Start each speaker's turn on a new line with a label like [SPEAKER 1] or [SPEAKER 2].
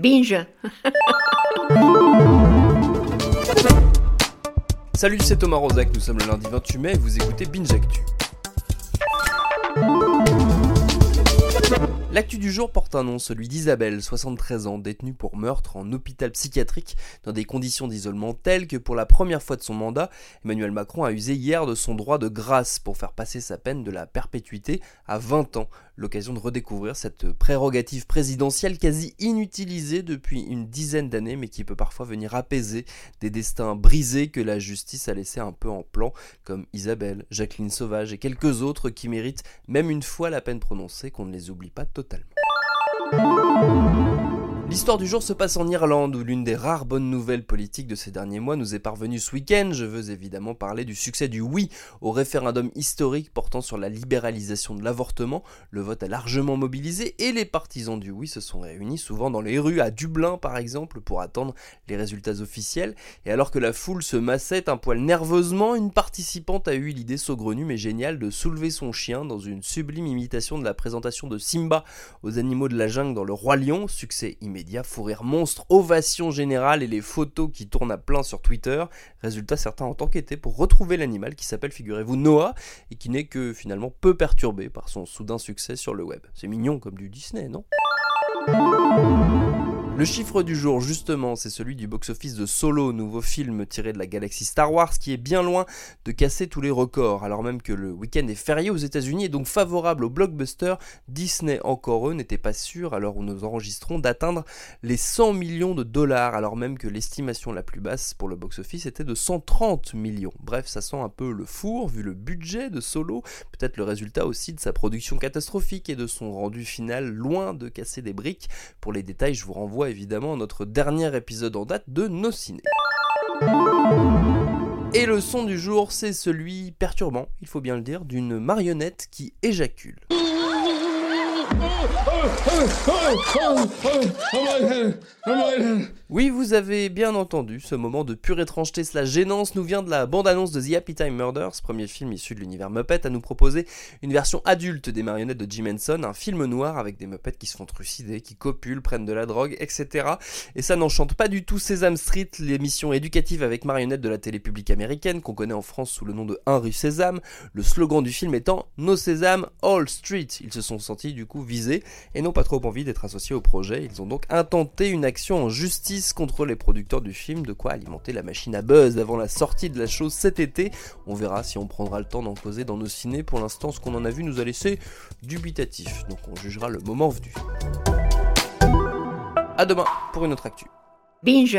[SPEAKER 1] Binge
[SPEAKER 2] Salut, c'est Thomas Rozek, nous sommes le lundi 28 mai et vous écoutez Binge Actu. L'actu du jour porte un nom, celui d'Isabelle, 73 ans, détenue pour meurtre en hôpital psychiatrique dans des conditions d'isolement telles que pour la première fois de son mandat, Emmanuel Macron a usé hier de son droit de grâce pour faire passer sa peine de la perpétuité à 20 ans. L'occasion de redécouvrir cette prérogative présidentielle quasi inutilisée depuis une dizaine d'années mais qui peut parfois venir apaiser des destins brisés que la justice a laissé un peu en plan comme Isabelle, Jacqueline Sauvage et quelques autres qui méritent même une fois la peine prononcée qu'on ne les oublie pas totalement. L'histoire du jour se passe en Irlande, où l'une des rares bonnes nouvelles politiques de ces derniers mois nous est parvenue ce week-end. Je veux évidemment parler du succès du oui au référendum historique portant sur la libéralisation de l'avortement. Le vote a largement mobilisé et les partisans du oui se sont réunis souvent dans les rues, à Dublin par exemple, pour attendre les résultats officiels. Et alors que la foule se massait un poil nerveusement, une participante a eu l'idée saugrenue mais géniale de soulever son chien dans une sublime imitation de la présentation de Simba aux animaux de la jungle dans Le Roi Lion, succès immédiat médias, fou rire monstre, ovation générale et les photos qui tournent à plein sur Twitter. Résultat, certains ont enquêté pour retrouver l'animal qui s'appelle, figurez-vous, Noah et qui n'est que finalement peu perturbé par son soudain succès sur le web. C'est mignon comme du Disney, non? Le chiffre du jour, justement, c'est celui du box-office de Solo, nouveau film tiré de la galaxie Star Wars, qui est bien loin de casser tous les records. Alors même que le week-end est férié aux États-Unis et donc favorable au blockbuster, Disney, encore eux, n'était pas sûr, alors où nous enregistrons, d'atteindre les 100 millions de dollars, alors même que l'estimation la plus basse pour le box-office était de 130 millions. Bref, ça sent un peu le four, vu le budget de Solo, peut-être le résultat aussi de sa production catastrophique et de son rendu final loin de casser des briques. Pour les détails, je vous renvoie évidemment notre dernier épisode en date de Nos Ciné. Et le son du jour, c'est celui perturbant, il faut bien le dire, d'une marionnette qui éjacule. Oui, vous avez bien entendu, ce moment de pure étrangeté slash gênance nous vient de la bande-annonce de The Happy Time Murders, premier film issu de l'univers Muppet, à nous proposer une version adulte des marionnettes de Jim Henson, un film noir avec des Muppets qui se font trucider, qui copulent, prennent de la drogue, etc. Et ça n'enchante pas du tout Sesame Street, l'émission éducative avec marionnettes de la télé publique américaine, qu'on connaît en France sous le nom de 1 rue Sésame, le slogan du film étant No Sésame, All Street. Ils se sont sentis du coup visés et n'ont pas trop envie d'être associés au projet. Ils ont donc intenté une action en justice contre les producteurs du film, de quoi alimenter la machine à buzz avant la sortie de la chose cet été. On verra si on prendra le temps d'en causer dans nos ciné. Pour l'instant, ce qu'on en a vu nous a laissé dubitatif, donc on jugera le moment venu. A demain pour une autre actu.
[SPEAKER 1] Binge